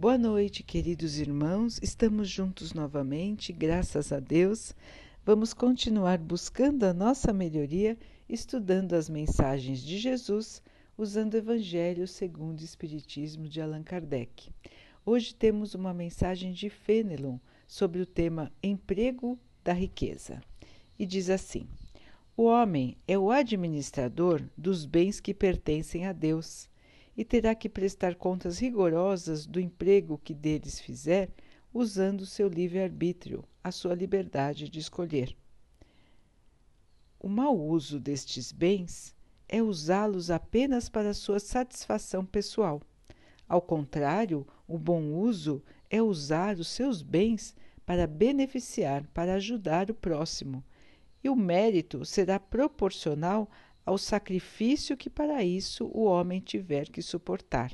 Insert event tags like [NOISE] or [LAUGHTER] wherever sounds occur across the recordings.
Boa noite, queridos irmãos. Estamos juntos novamente, graças a Deus. Vamos continuar buscando a nossa melhoria, estudando as mensagens de Jesus, usando o Evangelho segundo o Espiritismo de Allan Kardec. Hoje temos uma mensagem de Fenelon sobre o tema Emprego da Riqueza. E diz assim: O homem é o administrador dos bens que pertencem a Deus e terá que prestar contas rigorosas do emprego que deles fizer, usando seu livre-arbítrio, a sua liberdade de escolher. O mau uso destes bens é usá-los apenas para sua satisfação pessoal. Ao contrário, o bom uso é usar os seus bens para beneficiar, para ajudar o próximo, e o mérito será proporcional ao sacrifício que para isso o homem tiver que suportar.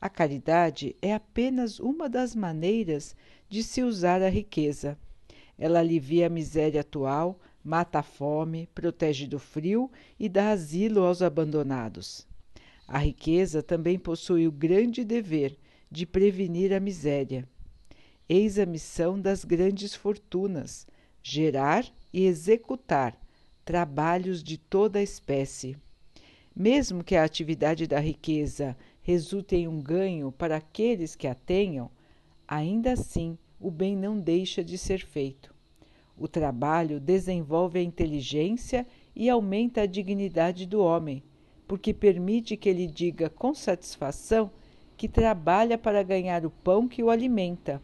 A caridade é apenas uma das maneiras de se usar a riqueza. Ela alivia a miséria atual, mata a fome, protege do frio e dá asilo aos abandonados. A riqueza também possui o grande dever de prevenir a miséria. Eis a missão das grandes fortunas: gerar e executar trabalhos de toda espécie. Mesmo que a atividade da riqueza resulte em um ganho para aqueles que a tenham, ainda assim o bem não deixa de ser feito. O trabalho desenvolve a inteligência e aumenta a dignidade do homem, porque permite que ele diga com satisfação que trabalha para ganhar o pão que o alimenta,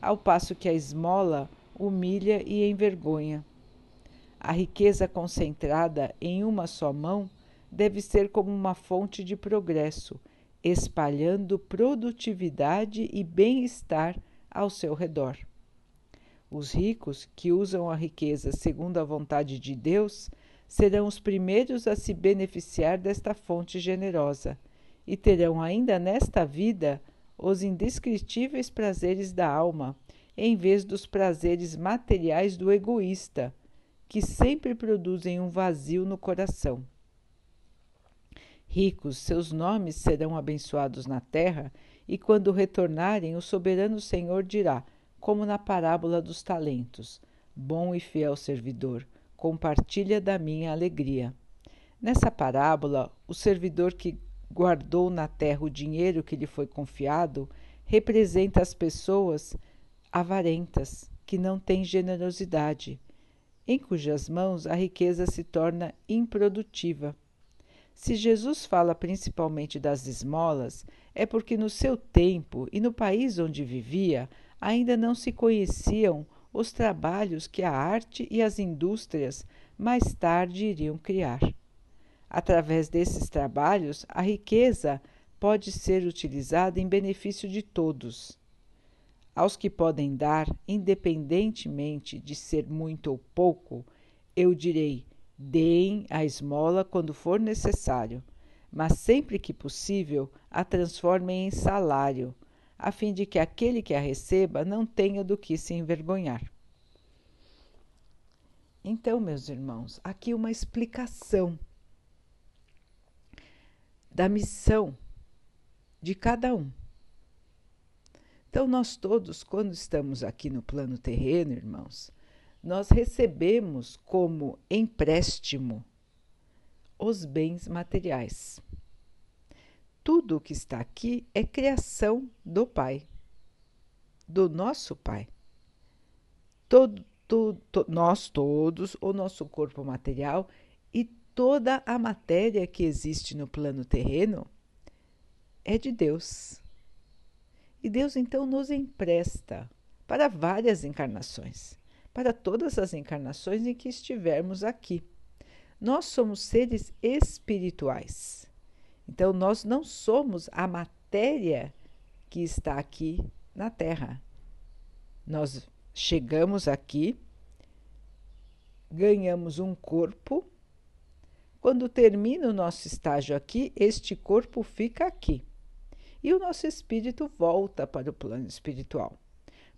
ao passo que a esmola humilha e envergonha. A riqueza concentrada em uma só mão deve ser como uma fonte de progresso, espalhando produtividade e bem-estar ao seu redor. Os ricos, que usam a riqueza segundo a vontade de Deus, serão os primeiros a se beneficiar desta fonte generosa e terão ainda nesta vida os indescritíveis prazeres da alma, em vez dos prazeres materiais do egoísta que sempre produzem um vazio no coração. Ricos, seus nomes serão abençoados na terra, e quando retornarem, o soberano Senhor dirá, como na parábola dos talentos: Bom e fiel servidor, compartilha da minha alegria. Nessa parábola, o servidor que guardou na terra o dinheiro que lhe foi confiado representa as pessoas avarentas, que não têm generosidade em cujas mãos a riqueza se torna improdutiva. Se Jesus fala principalmente das esmolas, é porque no seu tempo e no país onde vivia ainda não se conheciam os trabalhos que a arte e as indústrias mais tarde iriam criar. Através desses trabalhos, a riqueza pode ser utilizada em benefício de todos aos que podem dar, independentemente de ser muito ou pouco, eu direi: deem a esmola quando for necessário, mas sempre que possível a transformem em salário, a fim de que aquele que a receba não tenha do que se envergonhar. Então, meus irmãos, aqui uma explicação da missão de cada um. Então, nós todos, quando estamos aqui no plano terreno, irmãos, nós recebemos como empréstimo os bens materiais. Tudo o que está aqui é criação do Pai, do nosso Pai. Todo, todo, nós todos, o nosso corpo material e toda a matéria que existe no plano terreno é de Deus. E Deus então nos empresta para várias encarnações, para todas as encarnações em que estivermos aqui. Nós somos seres espirituais. Então, nós não somos a matéria que está aqui na Terra. Nós chegamos aqui, ganhamos um corpo. Quando termina o nosso estágio aqui, este corpo fica aqui e o nosso espírito volta para o plano espiritual.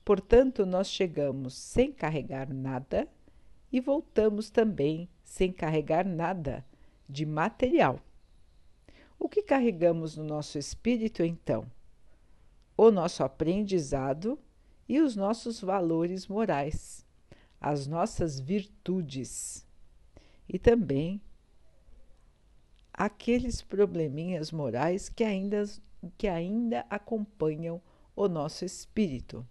Portanto, nós chegamos sem carregar nada e voltamos também sem carregar nada de material. O que carregamos no nosso espírito então? o nosso aprendizado e os nossos valores morais, as nossas virtudes e também aqueles probleminhas morais que ainda, que ainda acompanham o nosso espírito.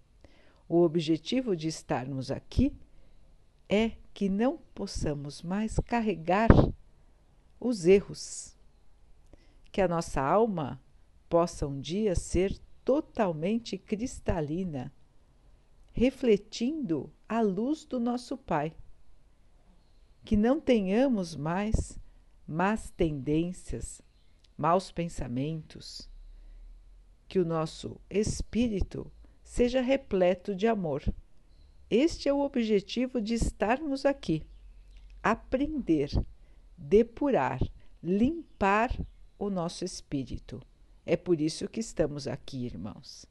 O objetivo de estarmos aqui é que não possamos mais carregar os erros, que a nossa alma possa um dia ser totalmente cristalina, refletindo a luz do nosso Pai. Que não tenhamos mais más tendências, maus pensamentos, que o nosso espírito seja repleto de amor. Este é o objetivo de estarmos aqui: aprender, depurar, limpar o nosso espírito. É por isso que estamos aqui, irmãos.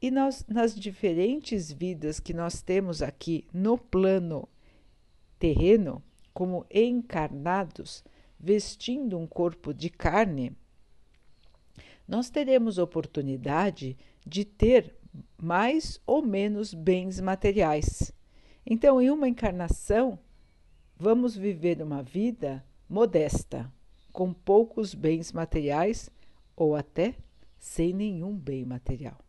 E nós, nas diferentes vidas que nós temos aqui no plano terreno, como encarnados, vestindo um corpo de carne, nós teremos oportunidade de ter mais ou menos bens materiais. Então, em uma encarnação, vamos viver uma vida modesta, com poucos bens materiais ou até sem nenhum bem material.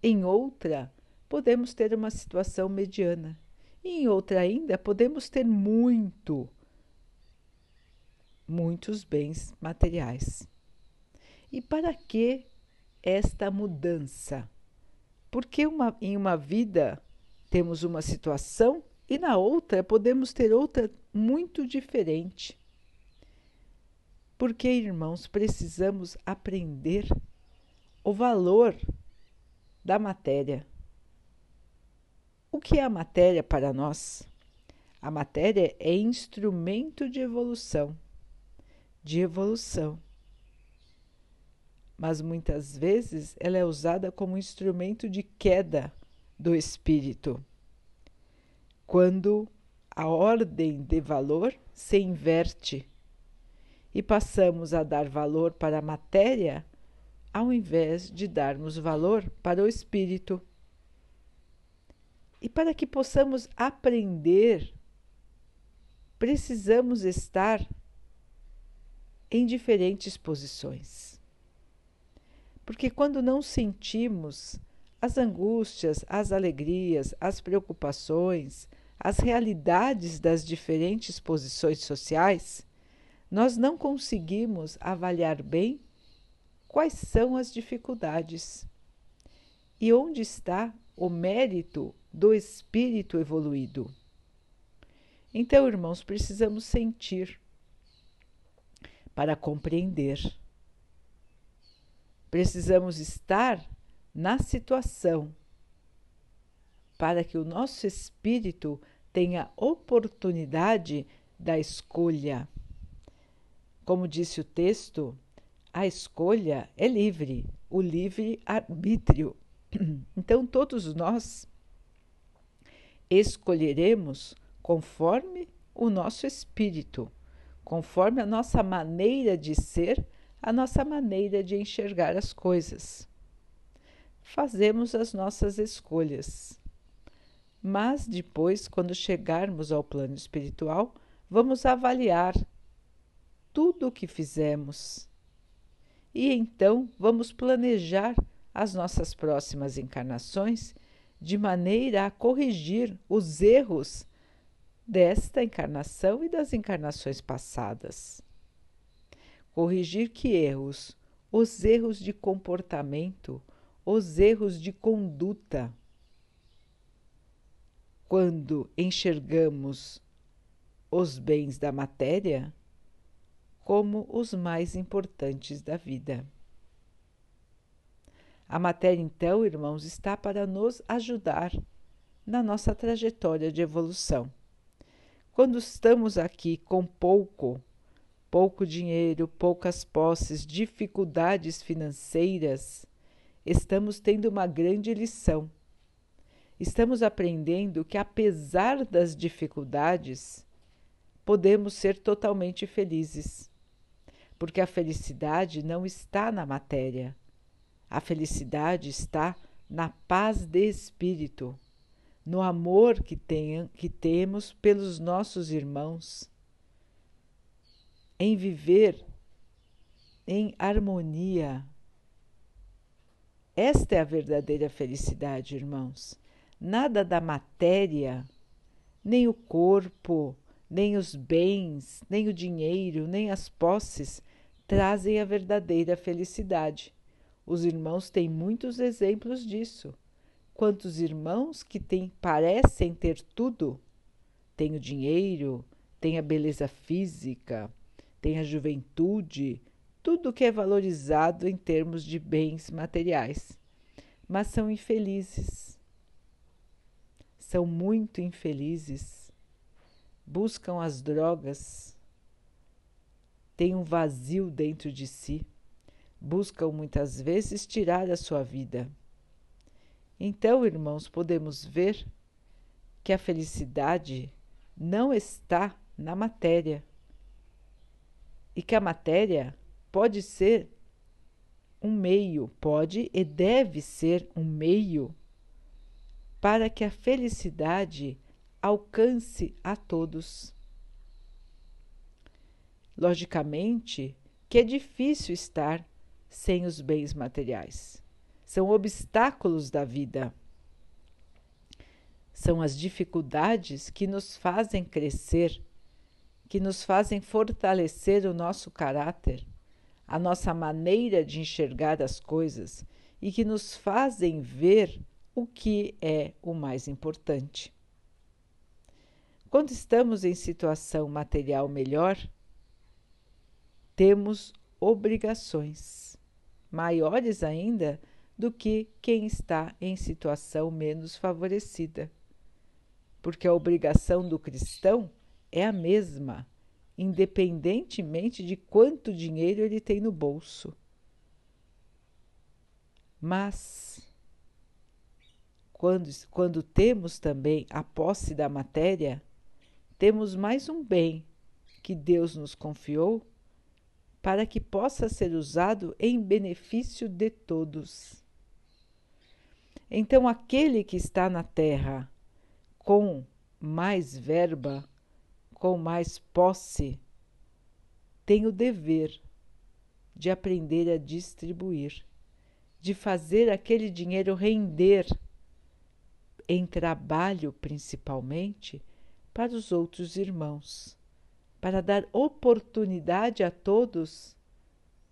Em outra, podemos ter uma situação mediana. E em outra ainda, podemos ter muito, muitos bens materiais. E para que esta mudança? Porque uma, em uma vida temos uma situação e na outra podemos ter outra muito diferente. Porque, irmãos, precisamos aprender o valor da matéria. O que é a matéria para nós? A matéria é instrumento de evolução, de evolução. Mas muitas vezes ela é usada como instrumento de queda do espírito. Quando a ordem de valor se inverte e passamos a dar valor para a matéria ao invés de darmos valor para o espírito. E para que possamos aprender, precisamos estar em diferentes posições. Porque quando não sentimos as angústias, as alegrias, as preocupações, as realidades das diferentes posições sociais, nós não conseguimos avaliar bem quais são as dificuldades e onde está o mérito do espírito evoluído. Então, irmãos, precisamos sentir para compreender. Precisamos estar na situação para que o nosso espírito tenha oportunidade da escolha. Como disse o texto, a escolha é livre, o livre arbítrio. [CLEARS THROAT] Então, todos nós escolheremos conforme o nosso espírito, conforme a nossa maneira de ser, a nossa maneira de enxergar as coisas. Fazemos as nossas escolhas. Mas depois, quando chegarmos ao plano espiritual, vamos avaliar tudo o que fizemos. E então vamos planejar as nossas próximas encarnações de maneira a corrigir os erros desta encarnação e das encarnações passadas. Corrigir que erros? Os erros de comportamento, os erros de conduta. Quando enxergamos os bens da matéria, como os mais importantes da vida. A matéria, então, irmãos, está para nos ajudar na nossa trajetória de evolução. Quando estamos aqui com pouco, pouco dinheiro, poucas posses, dificuldades financeiras, estamos tendo uma grande lição. Estamos aprendendo que, apesar das dificuldades, podemos ser totalmente felizes porque a felicidade não está na matéria. A felicidade está na paz de espírito, no amor que, tem, que temos pelos nossos irmãos, em viver em harmonia. Esta é a verdadeira felicidade, irmãos. Nada da matéria, nem o corpo, nem os bens, nem o dinheiro, nem as posses trazem a verdadeira felicidade. Os irmãos têm muitos exemplos disso. Quantos irmãos que têm, parecem ter tudo? Tem o dinheiro, tem a beleza física, tem a juventude, tudo que é valorizado em termos de bens materiais, mas são infelizes. São muito infelizes. Buscam as drogas, têm um vazio dentro de si buscam muitas vezes tirar a sua vida. Então, irmãos, podemos ver que a felicidade não está na matéria e que a matéria pode ser um meio, pode e deve ser um meio para que a felicidade alcance a todos. Logicamente que é difícil estar sem os bens materiais. São obstáculos da vida. São as dificuldades que nos fazem crescer, que nos fazem fortalecer o nosso caráter, a nossa maneira de enxergar as coisas e que nos fazem ver o que é o mais importante. Quando estamos em situação material melhor, temos obrigações maiores ainda do que quem está em situação menos favorecida. Porque a obrigação do cristão é a mesma, independentemente de quanto dinheiro ele tem no bolso. Mas, quando, quando temos também a posse da matéria, temos mais um bem que Deus nos confiou para que possa ser usado em benefício de todos. Então, aquele que está na terra com mais verba, com mais posse, tem o dever de aprender a distribuir, de fazer aquele dinheiro render em trabalho, principalmente, para os outros irmãos para dar oportunidade a todos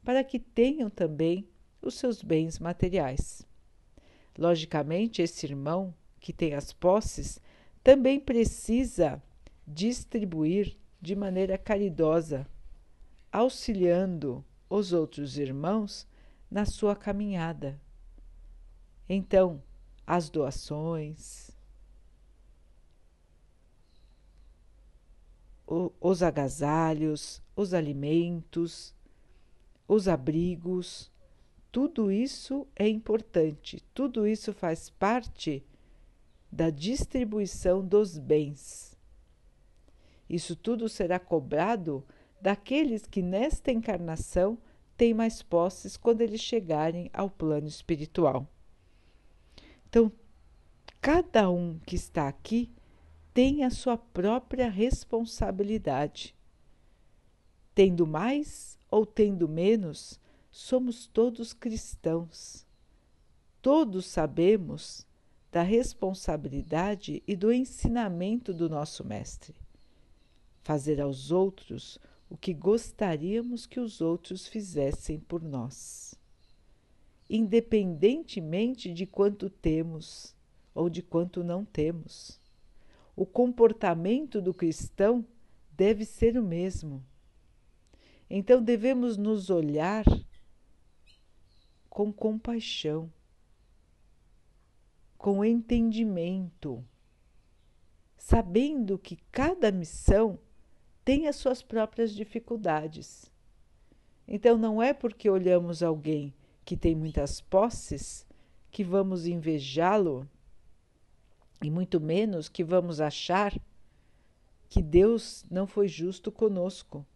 para que tenham também os seus bens materiais. Logicamente, esse irmão que tem as posses também precisa distribuir de maneira caridosa, auxiliando os outros irmãos na sua caminhada. Então, as doações, os agasalhos, os alimentos, os abrigos, tudo isso é importante, tudo isso faz parte da distribuição dos bens. Isso tudo será cobrado daqueles que nesta encarnação têm mais posses quando eles chegarem ao plano espiritual. Então, cada um que está aqui tem a sua própria responsabilidade. Tendo mais ou tendo menos, somos todos cristãos. Todos sabemos da responsabilidade e do ensinamento do nosso Mestre. Fazer aos outros o que gostaríamos que os outros fizessem por nós, independentemente de quanto temos ou de quanto não temos o comportamento do cristão deve ser o mesmo. Então devemos nos olhar com compaixão, com entendimento, sabendo que cada missão tem as suas próprias dificuldades. Então não é porque olhamos alguém que tem muitas posses que vamos invejá-lo e muito menos que vamos achar que Deus não foi justo conosco,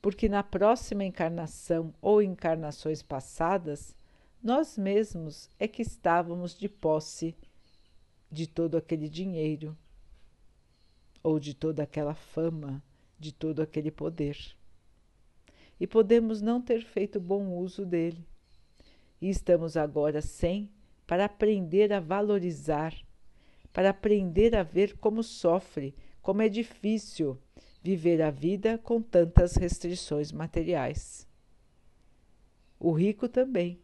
porque na próxima encarnação ou encarnações passadas nós mesmos é que estávamos de posse de todo aquele dinheiro, ou de toda aquela fama, de todo aquele poder. E podemos não ter feito bom uso dele. E estamos agora sem para aprender a valorizar, para aprender a ver como sofre, como é difícil viver a vida com tantas restrições materiais. O rico também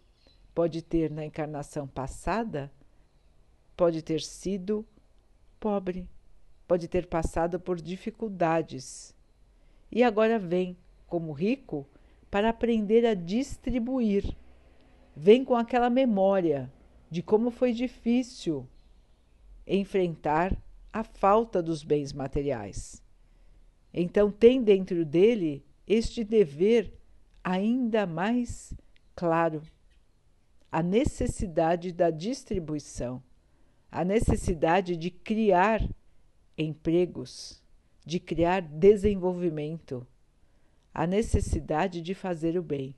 pode ter na encarnação passada, pode ter sido pobre, pode ter passado por dificuldades e agora vem como rico para aprender a distribuir. Vem com aquela memória de como foi difícil enfrentar a falta dos bens materiais. Então, tem dentro dele este dever ainda mais claro, a necessidade da distribuição, a necessidade de criar empregos, de criar desenvolvimento, a necessidade de fazer o bem.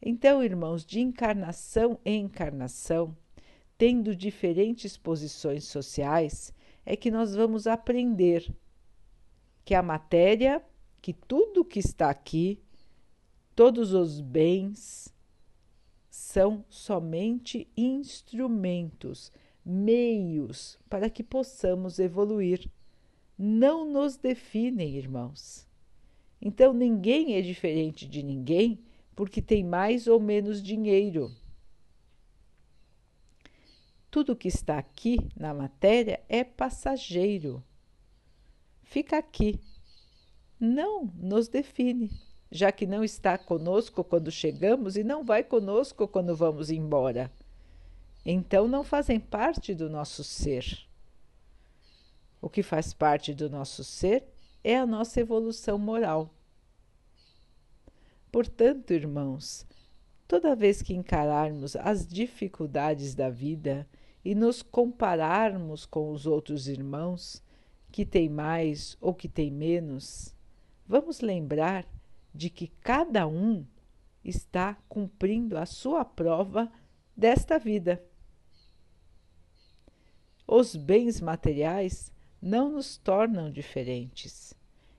Então, irmãos, de encarnação em encarnação, tendo diferentes posições sociais, é que nós vamos aprender que a matéria, que tudo que está aqui, todos os bens, são somente instrumentos, meios para que possamos evoluir. Não nos definem, irmãos. Então ninguém é diferente de ninguém porque tem mais ou menos dinheiro. Tudo que está aqui na matéria é passageiro. Fica aqui. Não nos define, já que não está conosco quando chegamos e não vai conosco quando vamos embora. Então não fazem parte do nosso ser. O que faz parte do nosso ser é a nossa evolução moral. Portanto, irmãos, toda vez que encararmos as dificuldades da vida e nos compararmos com os outros irmãos, que têm mais ou que têm menos, vamos lembrar de que cada um está cumprindo a sua prova desta vida. Os bens materiais não nos tornam diferentes.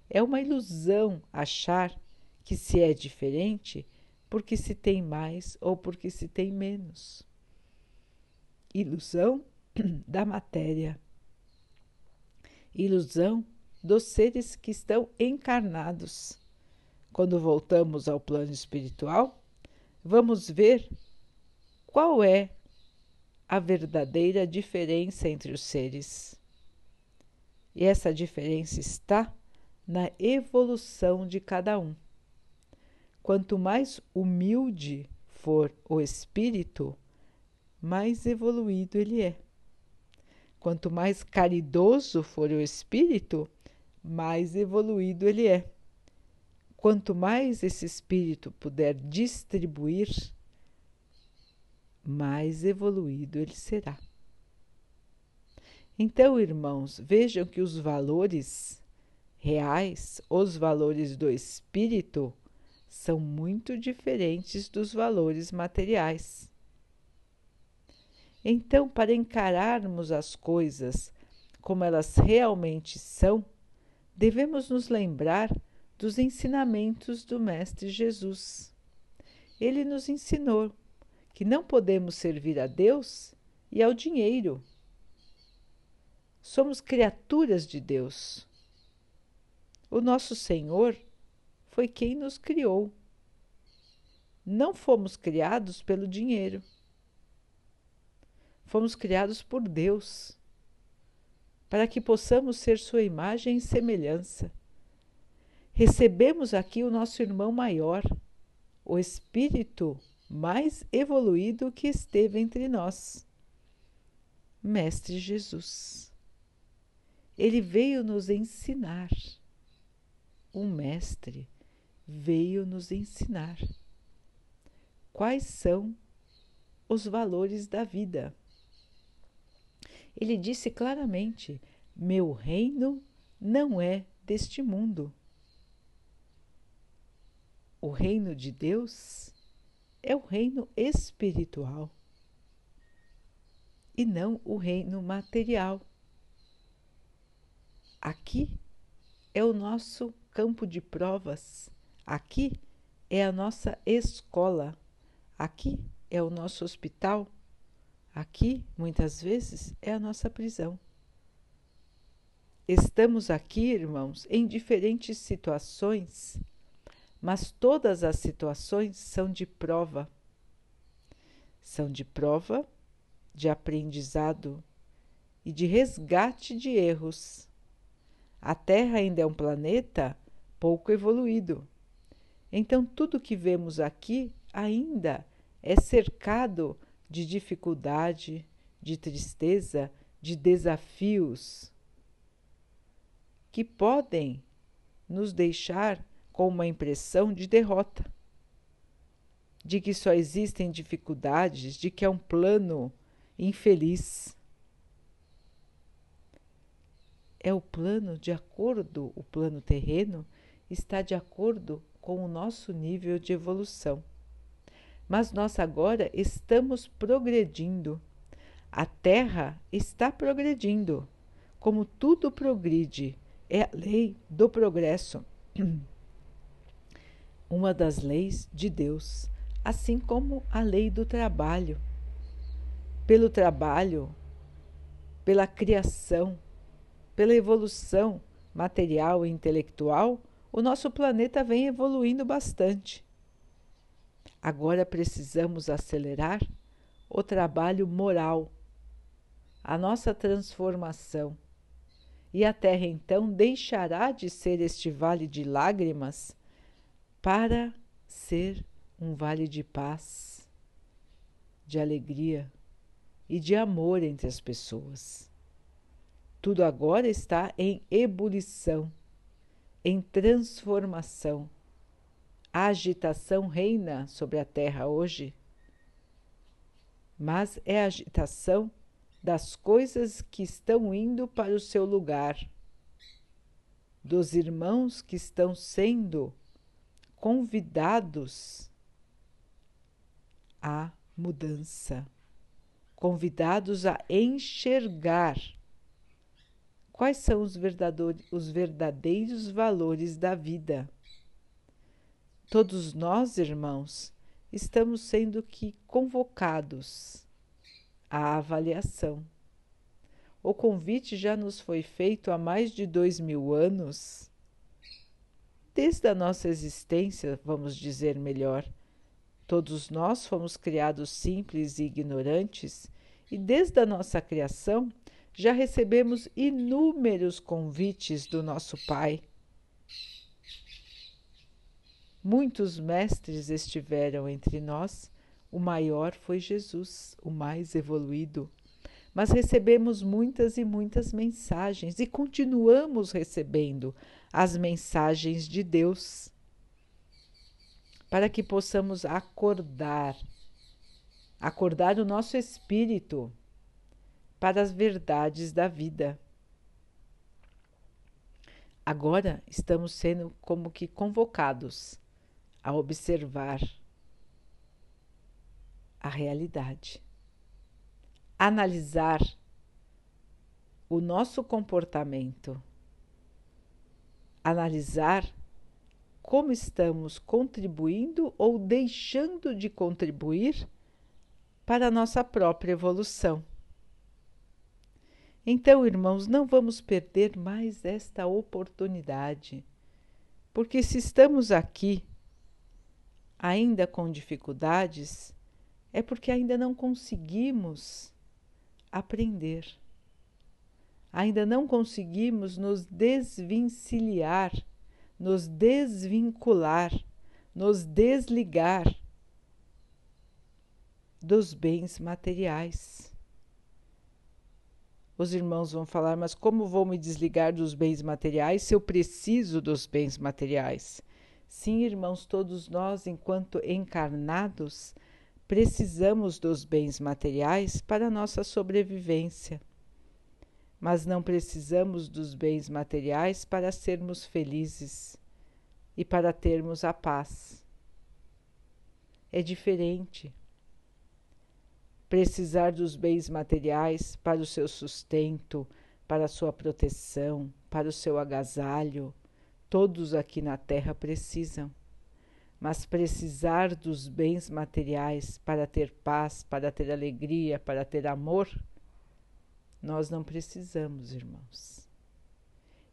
É uma ilusão achar que se é diferente porque se tem mais ou porque se tem menos. Ilusão [CLEARS THROAT] da matéria. Ilusão dos seres que estão encarnados. Quando voltamos ao plano espiritual, vamos ver qual é a verdadeira diferença entre os seres. E essa diferença está na evolução de cada um. Quanto mais humilde for o espírito, mais evoluído ele é. Quanto mais caridoso for o espírito, mais evoluído ele é. Quanto mais esse espírito puder distribuir, mais evoluído ele será. Então, irmãos, vejam que os valores reais, os valores do espírito, são muito diferentes dos valores materiais. Então, para encararmos as coisas como elas realmente são, devemos nos lembrar dos ensinamentos do Mestre Jesus. Ele nos ensinou que não podemos servir a Deus e ao dinheiro Somos criaturas de Deus. O nosso Senhor foi quem nos criou. Não fomos criados pelo dinheiro. Fomos criados por Deus, para que possamos ser Sua imagem e semelhança. Recebemos aqui o nosso irmão maior, o Espírito mais evoluído que esteve entre nós, Mestre Jesus. Ele veio nos ensinar. Um mestre veio nos ensinar quais são os valores da vida. Ele disse claramente: Meu reino não é deste mundo. O reino de Deus é o reino espiritual e não o reino material. Aqui é o nosso campo de provas, aqui é a nossa escola, aqui é o nosso hospital, aqui muitas vezes é a nossa prisão. Estamos aqui, irmãos, em diferentes situações, mas todas as situações são de prova. São de prova, de aprendizado e de resgate de erros. A Terra ainda é um planeta pouco evoluído. Então, tudo que vemos aqui ainda é cercado de dificuldade, de tristeza, de desafios que podem nos deixar com uma impressão de derrota, de que só existem dificuldades, de que é um plano infeliz. É o plano de acordo, o plano terreno está de acordo com o nosso nível de evolução. Mas nós agora estamos progredindo. A Terra está progredindo. Como tudo progride é a lei do progresso, [CLEARS THROAT] uma das leis de Deus, assim como a lei do trabalho. Pelo trabalho, pela criação, pela evolução material e intelectual, o nosso planeta vem evoluindo bastante. Agora precisamos acelerar o trabalho moral, a nossa transformação e a terra então deixará de ser este vale de lágrimas para ser um vale de paz, de alegria e de amor entre as pessoas. Tudo agora está em ebulição, em transformação. A agitação reina sobre a terra hoje, mas é a agitação das coisas que estão indo para o seu lugar, dos irmãos que estão sendo convidados à mudança, convidados a enxergar quais são os os verdadeiros valores da vida. Todos nós, irmãos, estamos sendo que convocados a avaliação. O convite já nos foi feito há mais de dois mil anos. Desde a nossa existência, vamos dizer melhor, todos nós fomos criados simples e ignorantes, e desde a nossa criação já recebemos inúmeros convites do nosso Pai. Muitos mestres estiveram entre nós o maior foi Jesus, o mais evoluído. Mas recebemos muitas e muitas mensagens e continuamos recebendo as mensagens de Deus para que possamos acordar, acordar o nosso espírito para as verdades da vida. Agora estamos sendo como que convocados a observar a realidade. Analisar o nosso comportamento. Analisar como estamos contribuindo ou deixando de contribuir para a nossa própria evolução. Então, irmãos, não vamos perder mais esta oportunidade, porque se estamos aqui ainda com dificuldades, é porque ainda não conseguimos aprender. Ainda não conseguimos nos desvencilhar, nos desvincular, nos desligar dos bens materiais. Os irmãos vão falar, mas como vou me desligar dos bens materiais se eu preciso dos bens materiais? Sim, irmãos, todos nós, enquanto encarnados, Precisamos dos bens materiais para nossa sobrevivência, mas não precisamos dos bens materiais para sermos felizes e para termos a paz. é diferente. Precisar dos bens materiais para o seu sustento, para a sua proteção, para o seu agasalho, todos aqui na Terra precisam. Mas precisar dos bens materiais para ter paz, para ter alegria, para ter amor, nós não precisamos, irmãos.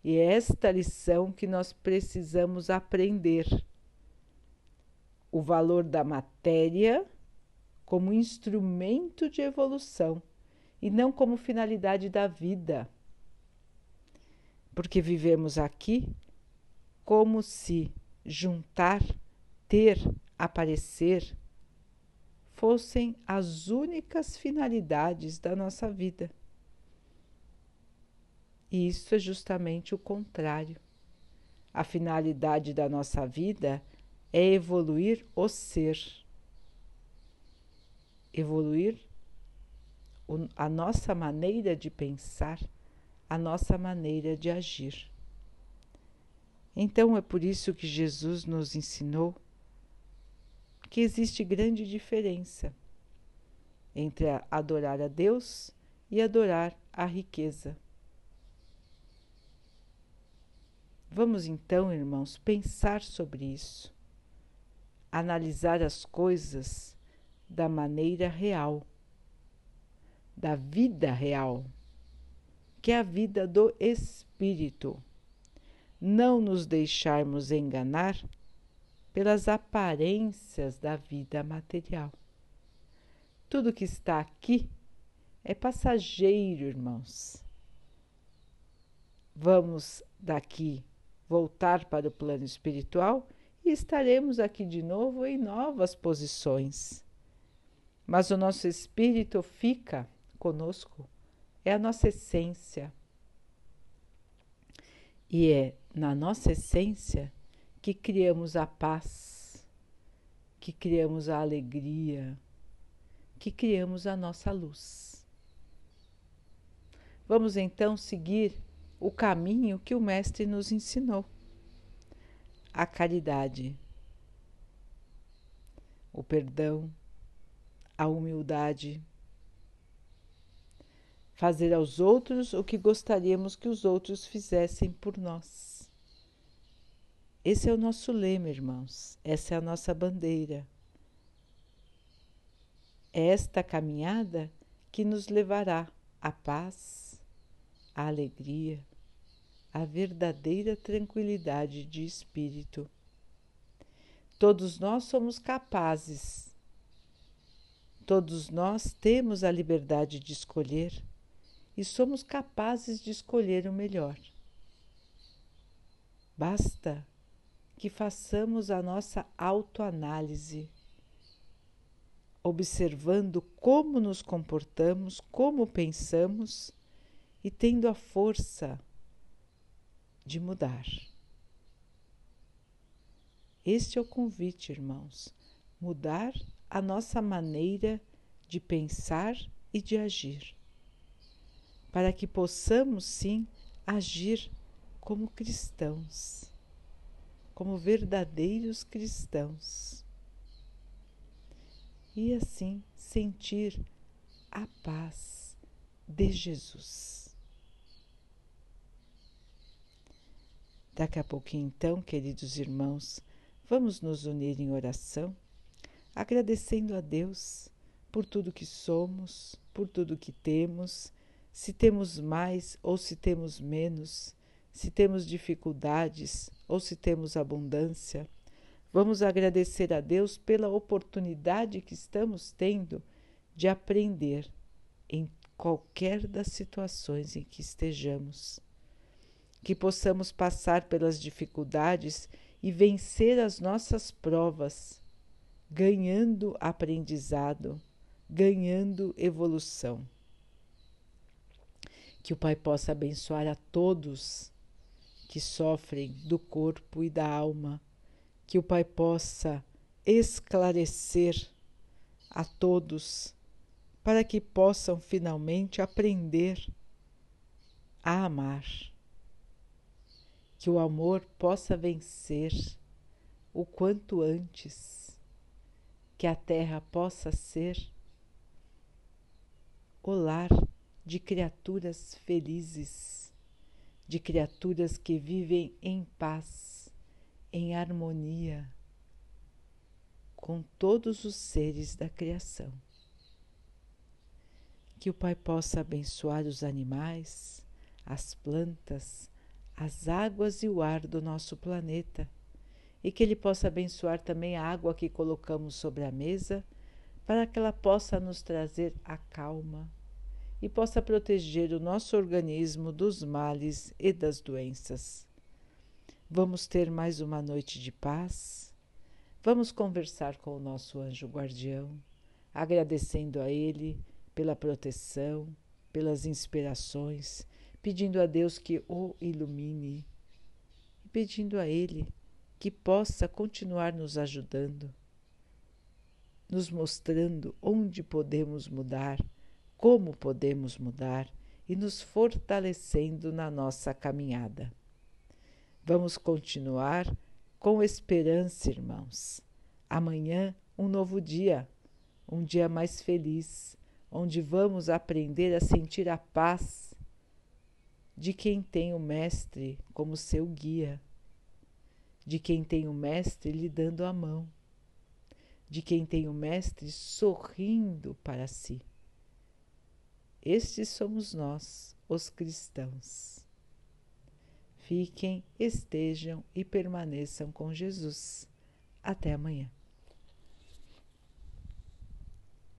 E é esta lição que nós precisamos aprender. O valor da matéria como instrumento de evolução e não como finalidade da vida. Porque vivemos aqui como se juntar, ter, aparecer fossem as únicas finalidades da nossa vida. E isso é justamente o contrário. A finalidade da nossa vida é evoluir o ser, evoluir a nossa maneira de pensar, a nossa maneira de agir. Então é por isso que Jesus nos ensinou que existe grande diferença entre adorar a Deus e adorar a riqueza. Vamos então, irmãos, pensar sobre isso, analisar as coisas da maneira real, da vida real, que é a vida do espírito. Não nos deixarmos enganar pelas aparências da vida material. Tudo que está aqui é passageiro, irmãos. Vamos daqui voltar para o plano espiritual e estaremos aqui de novo em novas posições. Mas o nosso espírito fica conosco, é a nossa essência. E é na nossa essência que criamos a paz, que criamos a alegria, que criamos a nossa luz. Vamos então seguir o caminho que o Mestre nos ensinou. A caridade, o perdão, a humildade, fazer aos outros o que gostaríamos que os outros fizessem por nós. Esse é o nosso lema, irmãos, essa é a nossa bandeira. É esta caminhada que nos levará à paz, à alegria, a verdadeira tranquilidade de espírito. Todos nós somos capazes, todos nós temos a liberdade de escolher e somos capazes de escolher o melhor. Basta que façamos a nossa autoanálise, observando como nos comportamos, como pensamos e tendo a força de mudar. Este é o convite, irmãos, mudar a nossa maneira de pensar e de agir, para que possamos sim agir como cristãos, como verdadeiros cristãos, e assim sentir a paz de Jesus. Daqui a pouquinho, então, queridos irmãos, vamos nos unir em oração, agradecendo a Deus por tudo que somos, por tudo que temos, se temos mais ou se temos menos, se temos dificuldades ou se temos abundância. Vamos agradecer a Deus pela oportunidade que estamos tendo de aprender em qualquer das situações em que estejamos. Que possamos passar pelas dificuldades e vencer as nossas provas, ganhando aprendizado, ganhando evolução. Que o Pai possa abençoar a todos que sofrem do corpo e da alma, que o Pai possa esclarecer a todos para que possam finalmente aprender a amar. Que o amor possa vencer o quanto antes que a Terra possa ser o lar de criaturas felizes, de criaturas que vivem em paz, em harmonia com todos os seres da criação. Que o Pai possa abençoar os animais, as plantas, as águas e o ar do nosso planeta, e que Ele possa abençoar também a água que colocamos sobre a mesa, para que ela possa nos trazer a calma e possa proteger o nosso organismo dos males e das doenças. Vamos ter mais uma noite de paz. Vamos conversar com o nosso anjo guardião, agradecendo a ele pela proteção, pelas inspirações pedindo a Deus que o ilumine pedindo a Ele que possa continuar nos ajudando, nos mostrando onde podemos mudar, como podemos mudar e nos fortalecendo na nossa caminhada. Vamos continuar com esperança, irmãos. Amanhã, um novo dia, um dia mais feliz, onde vamos aprender a sentir a paz de quem tem o Mestre como seu guia, de quem tem o Mestre lhe dando a mão, de quem tem o Mestre sorrindo para si. Estes somos nós, os cristãos. Fiquem, estejam e permaneçam com Jesus. Até amanhã.